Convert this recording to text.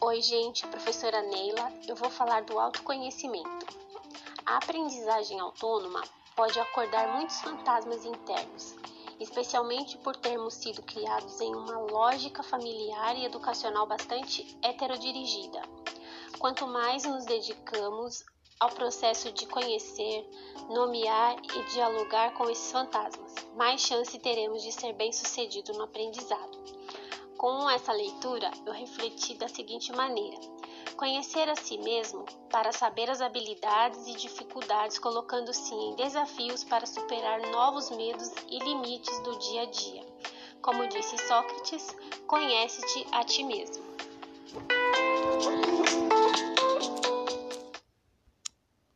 Oi, gente, professora Neila. Eu vou falar do autoconhecimento. A aprendizagem autônoma pode acordar muitos fantasmas internos, especialmente por termos sido criados em uma lógica familiar e educacional bastante heterodirigida. Quanto mais nos dedicamos ao processo de conhecer, nomear e dialogar com esses fantasmas, mais chance teremos de ser bem-sucedido no aprendizado. Com essa leitura, eu refleti da seguinte maneira: conhecer a si mesmo para saber as habilidades e dificuldades, colocando-se em desafios para superar novos medos e limites do dia a dia. Como disse Sócrates, conhece-te a ti mesmo.